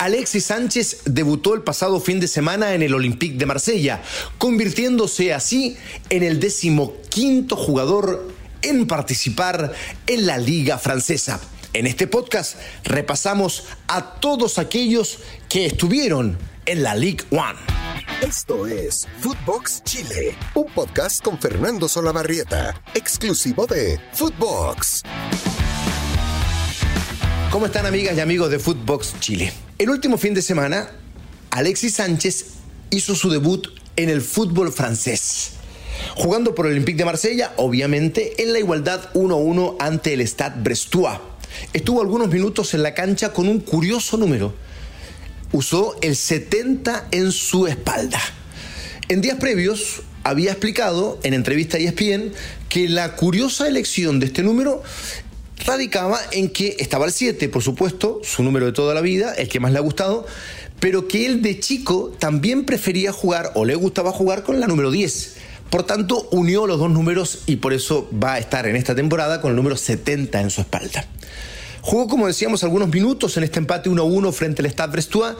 Alexis Sánchez debutó el pasado fin de semana en el Olympique de Marsella, convirtiéndose así en el decimoquinto jugador en participar en la Liga Francesa. En este podcast repasamos a todos aquellos que estuvieron en la Ligue One. Esto es Footbox Chile, un podcast con Fernando Solabarrieta, exclusivo de Footbox. ¿Cómo están amigas y amigos de Footbox Chile? El último fin de semana, Alexis Sánchez hizo su debut en el fútbol francés. Jugando por el Olympique de Marsella, obviamente en la igualdad 1-1 ante el Stade Brestois. Estuvo algunos minutos en la cancha con un curioso número. Usó el 70 en su espalda. En días previos había explicado en entrevista a ESPN que la curiosa elección de este número radicaba en que estaba el 7, por supuesto, su número de toda la vida, el que más le ha gustado, pero que él de chico también prefería jugar o le gustaba jugar con la número 10. Por tanto, unió los dos números y por eso va a estar en esta temporada con el número 70 en su espalda. Jugó, como decíamos, algunos minutos en este empate 1-1 frente al Stade Brestois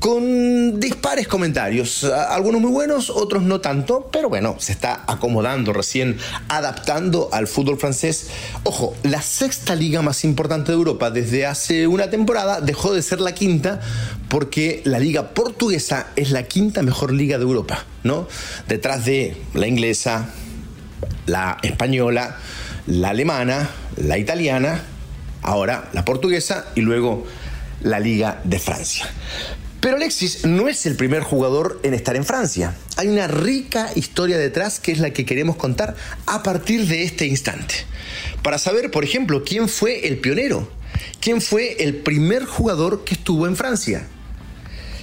con dispares comentarios. Algunos muy buenos, otros no tanto, pero bueno, se está acomodando recién, adaptando al fútbol francés. Ojo, la sexta liga más importante de Europa desde hace una temporada dejó de ser la quinta porque la liga portuguesa es la quinta mejor liga de Europa, ¿no? Detrás de la inglesa, la española, la alemana, la italiana ahora la portuguesa y luego la Liga de Francia. Pero Alexis no es el primer jugador en estar en Francia. Hay una rica historia detrás que es la que queremos contar a partir de este instante. Para saber, por ejemplo, quién fue el pionero, quién fue el primer jugador que estuvo en Francia.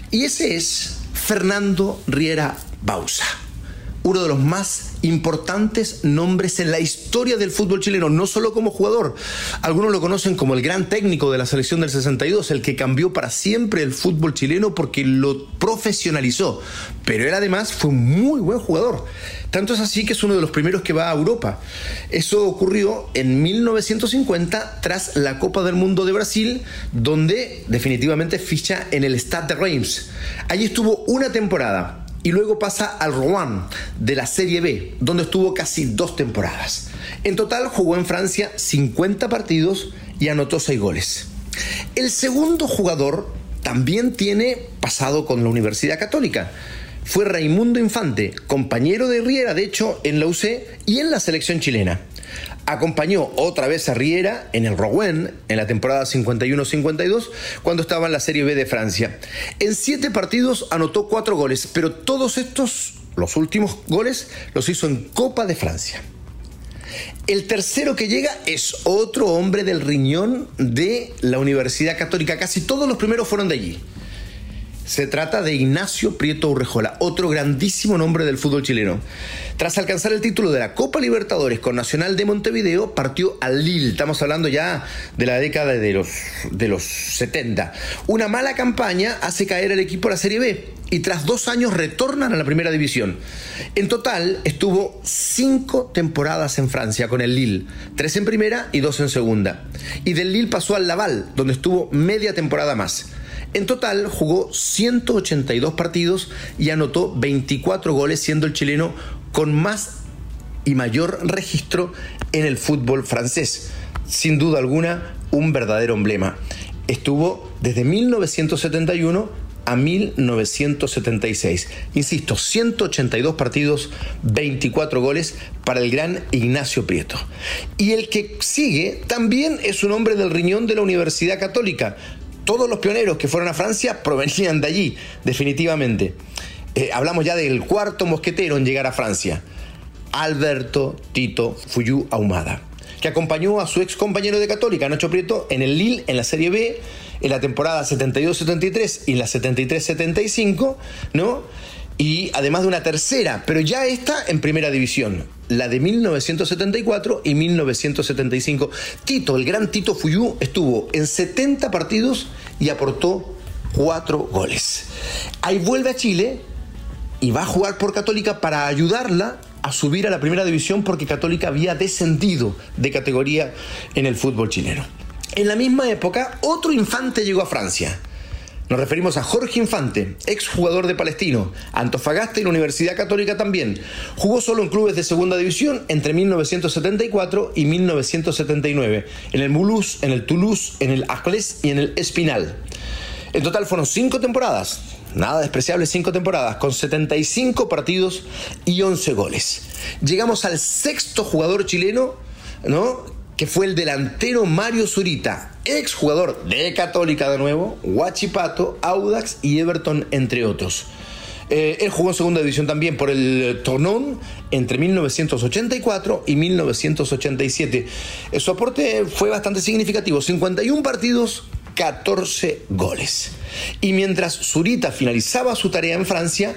Y ese es Fernando Riera Bausa uno de los más importantes nombres en la historia del fútbol chileno, no solo como jugador. Algunos lo conocen como el gran técnico de la selección del 62, el que cambió para siempre el fútbol chileno porque lo profesionalizó. Pero él además fue un muy buen jugador. Tanto es así que es uno de los primeros que va a Europa. Eso ocurrió en 1950 tras la Copa del Mundo de Brasil, donde definitivamente ficha en el Stade de Reims. Allí estuvo una temporada y luego pasa al Rouen de la Serie B, donde estuvo casi dos temporadas. En total jugó en Francia 50 partidos y anotó 6 goles. El segundo jugador también tiene pasado con la Universidad Católica. Fue Raimundo Infante, compañero de Riera, de hecho, en la UC y en la selección chilena. Acompañó otra vez a Riera en el Rouen en la temporada 51-52 cuando estaba en la Serie B de Francia. En siete partidos anotó cuatro goles, pero todos estos, los últimos goles, los hizo en Copa de Francia. El tercero que llega es otro hombre del riñón de la Universidad Católica. Casi todos los primeros fueron de allí. Se trata de Ignacio Prieto Urrejola, otro grandísimo nombre del fútbol chileno. Tras alcanzar el título de la Copa Libertadores con Nacional de Montevideo, partió al Lille. Estamos hablando ya de la década de los, de los 70. Una mala campaña hace caer al equipo a la Serie B y tras dos años retornan a la primera división. En total estuvo cinco temporadas en Francia con el Lille, tres en primera y dos en segunda. Y del Lille pasó al Laval, donde estuvo media temporada más. En total jugó 182 partidos y anotó 24 goles, siendo el chileno con más y mayor registro en el fútbol francés. Sin duda alguna, un verdadero emblema. Estuvo desde 1971 a 1976. Insisto, 182 partidos, 24 goles para el gran Ignacio Prieto. Y el que sigue también es un hombre del riñón de la Universidad Católica, todos los pioneros que fueron a Francia provenían de allí, definitivamente. Eh, hablamos ya del cuarto mosquetero en llegar a Francia, Alberto Tito Fuyú Ahumada, que acompañó a su ex compañero de Católica, Nacho Prieto, en el Lille en la Serie B, en la temporada 72-73 y en la 73-75, ¿no? Y además de una tercera, pero ya está en primera división, la de 1974 y 1975. Tito, el gran Tito Fuyú, estuvo en 70 partidos y aportó 4 goles. Ahí vuelve a Chile y va a jugar por Católica para ayudarla a subir a la primera división porque Católica había descendido de categoría en el fútbol chileno. En la misma época, otro infante llegó a Francia. Nos referimos a Jorge Infante, ex jugador de Palestino, Antofagasta y la Universidad Católica también. Jugó solo en clubes de segunda división entre 1974 y 1979, en el Mulhouse, en el Toulouse, en el Arles y en el Espinal. En total fueron cinco temporadas, nada despreciable, cinco temporadas, con 75 partidos y 11 goles. Llegamos al sexto jugador chileno, ¿no? Que fue el delantero Mario Zurita, ex jugador de Católica de nuevo, Huachipato, Audax y Everton, entre otros. Eh, él jugó en segunda división también por el Tornón entre 1984 y 1987. Su aporte fue bastante significativo, 51 partidos, 14 goles. Y mientras Zurita finalizaba su tarea en Francia,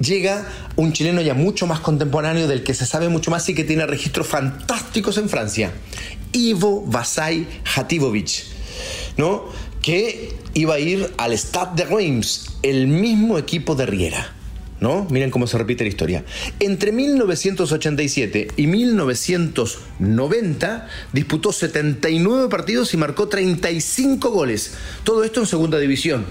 llega un chileno ya mucho más contemporáneo del que se sabe mucho más y que tiene registros fantásticos en Francia. Ivo Vasai Hativovic, ¿no? que iba a ir al Stade de Reims, el mismo equipo de Riera. ¿No? Miren cómo se repite la historia. Entre 1987 y 1990 disputó 79 partidos y marcó 35 goles. Todo esto en segunda división.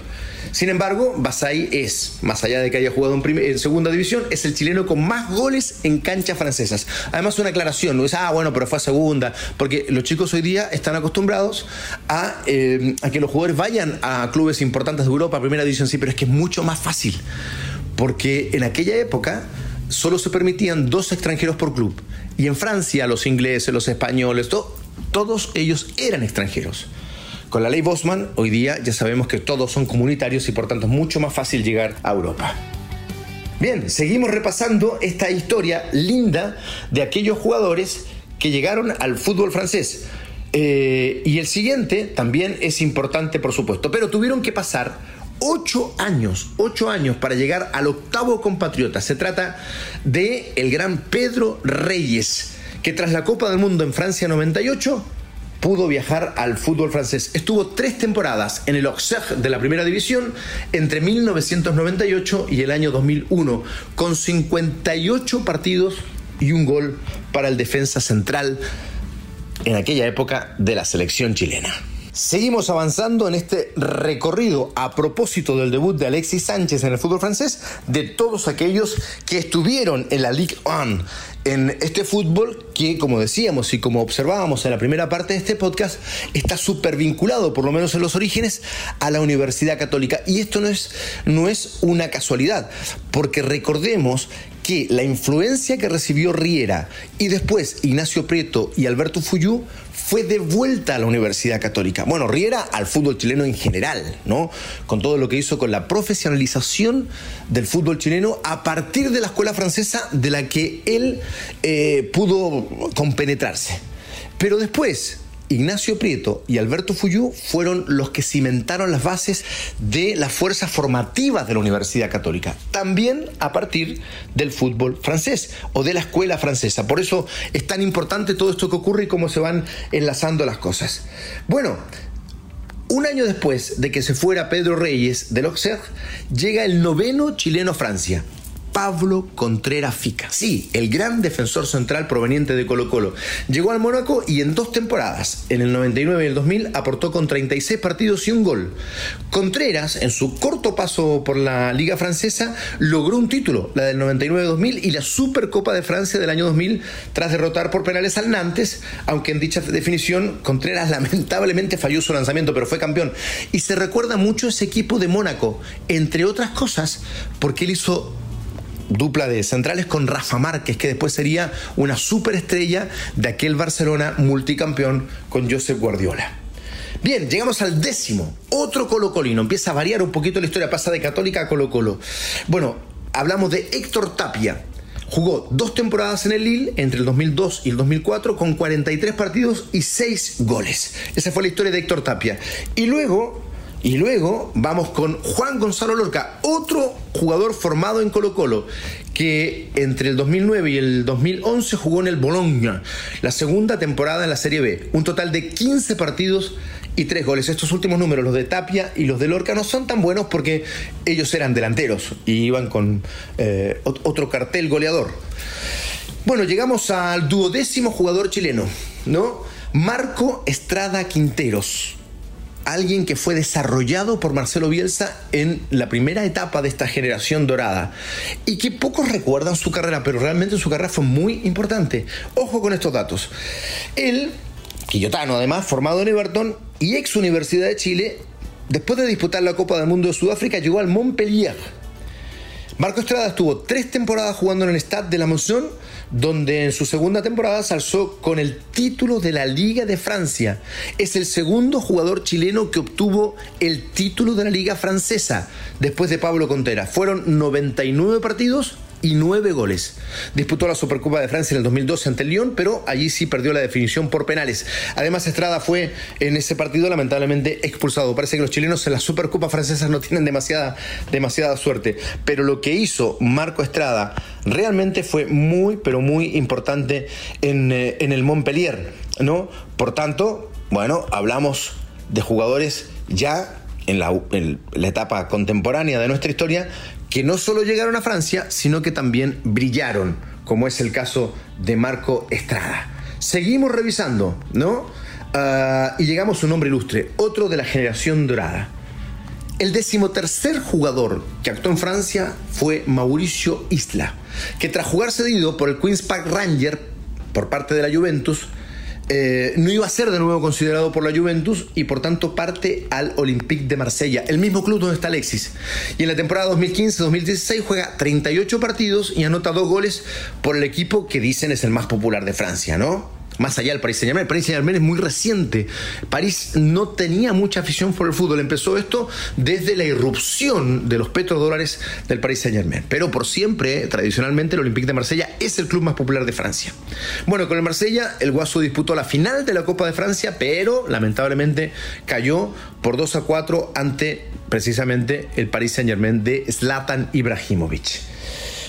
Sin embargo, Basay es, más allá de que haya jugado en, segunda división, es el chileno con más goles en canchas francesas. Además, una aclaración, no es, ah, bueno, pero fue a segunda, porque los chicos hoy día están acostumbrados a, eh, a que los jugadores vayan a clubes importantes de Europa, primera división, sí, pero es que es mucho más fácil, porque en aquella época solo se permitían dos extranjeros por club, y en Francia los ingleses, los españoles, todos ellos eran extranjeros. Con la ley Bosman, hoy día ya sabemos que todos son comunitarios y por tanto es mucho más fácil llegar a Europa. Bien, seguimos repasando esta historia linda de aquellos jugadores que llegaron al fútbol francés. Eh, y el siguiente también es importante, por supuesto, pero tuvieron que pasar ocho años, ocho años para llegar al octavo compatriota. Se trata de el gran Pedro Reyes, que tras la Copa del Mundo en Francia 98 pudo viajar al fútbol francés. Estuvo tres temporadas en el Auxerre de la primera división entre 1998 y el año 2001, con 58 partidos y un gol para el defensa central en aquella época de la selección chilena. Seguimos avanzando en este recorrido a propósito del debut de Alexis Sánchez en el fútbol francés, de todos aquellos que estuvieron en la Ligue 1, en este fútbol que, como decíamos y como observábamos en la primera parte de este podcast, está súper vinculado, por lo menos en los orígenes, a la Universidad Católica. Y esto no es, no es una casualidad, porque recordemos que la influencia que recibió Riera y después Ignacio Prieto y Alberto Fuyú fue de vuelta a la Universidad Católica. Bueno, Riera al fútbol chileno en general, ¿no? Con todo lo que hizo con la profesionalización del fútbol chileno a partir de la escuela francesa de la que él eh, pudo compenetrarse. Pero después, Ignacio Prieto y Alberto Fuyú fueron los que cimentaron las bases de las fuerzas formativas de la Universidad Católica, también a partir del fútbol francés o de la escuela francesa. Por eso es tan importante todo esto que ocurre y cómo se van enlazando las cosas. Bueno, un año después de que se fuera Pedro Reyes del Auxerre, llega el noveno chileno Francia, Pablo Contreras Fica. Sí, el gran defensor central proveniente de Colo Colo. Llegó al Mónaco y en dos temporadas, en el 99 y el 2000, aportó con 36 partidos y un gol. Contreras, en su corto paso por la Liga Francesa, logró un título, la del 99-2000 y la Supercopa de Francia del año 2000, tras derrotar por penales al Nantes, aunque en dicha definición Contreras lamentablemente falló su lanzamiento, pero fue campeón. Y se recuerda mucho ese equipo de Mónaco, entre otras cosas, porque él hizo dupla de centrales con Rafa Márquez, que después sería una superestrella de aquel Barcelona multicampeón con Josep Guardiola. Bien, llegamos al décimo, otro Colo Colino. Empieza a variar un poquito la historia, pasa de Católica a Colo Colo. Bueno, hablamos de Héctor Tapia. Jugó dos temporadas en el Lille entre el 2002 y el 2004 con 43 partidos y 6 goles. Esa fue la historia de Héctor Tapia. Y luego y luego vamos con Juan Gonzalo Lorca, otro jugador formado en Colo Colo, que entre el 2009 y el 2011 jugó en el Bologna, la segunda temporada en la Serie B. Un total de 15 partidos y 3 goles. Estos últimos números, los de Tapia y los de Lorca, no son tan buenos porque ellos eran delanteros y iban con eh, otro cartel goleador. Bueno, llegamos al duodécimo jugador chileno, ¿no? Marco Estrada Quinteros alguien que fue desarrollado por Marcelo Bielsa en la primera etapa de esta generación dorada y que pocos recuerdan su carrera, pero realmente su carrera fue muy importante. Ojo con estos datos. Él, quillotano además, formado en Everton y ex Universidad de Chile, después de disputar la Copa del Mundo de Sudáfrica, llegó al Montpellier Marco Estrada estuvo tres temporadas jugando en el Stade de la Motion, donde en su segunda temporada se alzó con el título de la Liga de Francia. Es el segundo jugador chileno que obtuvo el título de la Liga Francesa, después de Pablo Contera. Fueron 99 partidos y nueve goles. Disputó la Supercopa de Francia en el 2012 ante el Lyon, pero allí sí perdió la definición por penales. Además, Estrada fue en ese partido lamentablemente expulsado. Parece que los chilenos en la Supercopa francesa no tienen demasiada, demasiada suerte. Pero lo que hizo Marco Estrada realmente fue muy, pero muy importante en, eh, el Montpellier, ¿no? Por tanto, bueno, hablamos de jugadores ya en la, en la, etapa contemporánea de nuestra historia que no solo llegaron a Francia, sino que también brillaron, como es el caso de Marco Estrada. Seguimos revisando, ¿no? Ah, y llegamos a un hombre ilustre, otro de la generación dorada. El decimotercer jugador que actuó en Francia fue Mauricio Isla, que tras jugar cedido por el Queen's Park Ranger por parte de la Juventus, eh, no iba a ser de nuevo considerado por la Juventus y por tanto parte al Olympique de Marsella, el mismo club donde está Alexis. Y en la temporada 2015-2016 juega 38 partidos y anota dos goles por el equipo que dicen es el más popular de Francia, ¿no? Más allá del Paris Saint Germain. El Paris Saint Germain es muy reciente. París no tenía mucha afición por el fútbol. Empezó esto desde la irrupción de los petrodólares del Paris Saint Germain. Pero por siempre, tradicionalmente, el Olympique de Marsella es el club más popular de Francia. Bueno, con el Marsella, el Guaso disputó la final de la Copa de Francia, pero lamentablemente cayó por 2 a 4 ante precisamente el Paris Saint Germain de Zlatan Ibrahimovic.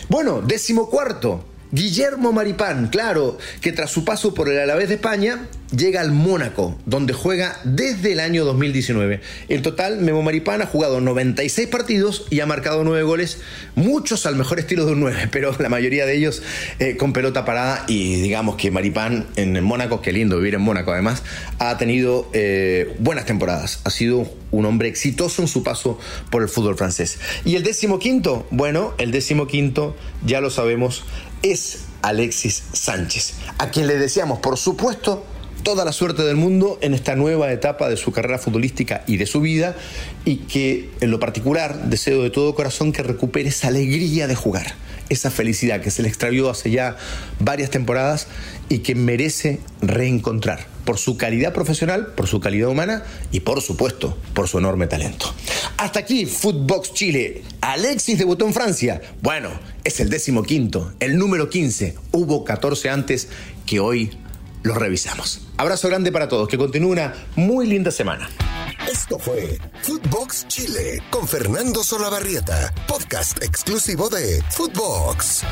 Bueno, décimo cuarto. Guillermo Maripán, claro, que tras su paso por el Alavés de España, llega al Mónaco, donde juega desde el año 2019. En total, Memo Maripán ha jugado 96 partidos y ha marcado 9 goles, muchos al mejor estilo de un 9, pero la mayoría de ellos eh, con pelota parada. Y digamos que Maripán en el Mónaco, qué lindo vivir en Mónaco además, ha tenido eh, buenas temporadas. Ha sido un hombre exitoso en su paso por el fútbol francés. Y el décimo quinto, bueno, el décimo quinto, ya lo sabemos, es Alexis Sánchez, a quien le deseamos, por supuesto, toda la suerte del mundo en esta nueva etapa de su carrera futbolística y de su vida y que en lo particular deseo de todo corazón que recupere esa alegría de jugar, esa felicidad que se le extravió hace ya varias temporadas y que merece reencontrar por su calidad profesional, por su calidad humana y por supuesto por su enorme talento. Hasta aquí Footbox Chile. Alexis debutó en Francia. Bueno, es el décimo quinto, el número 15. Hubo 14 antes que hoy los revisamos. Abrazo grande para todos, que continúe una muy linda semana. Esto fue Footbox Chile con Fernando Solabarrieta, podcast exclusivo de Footbox.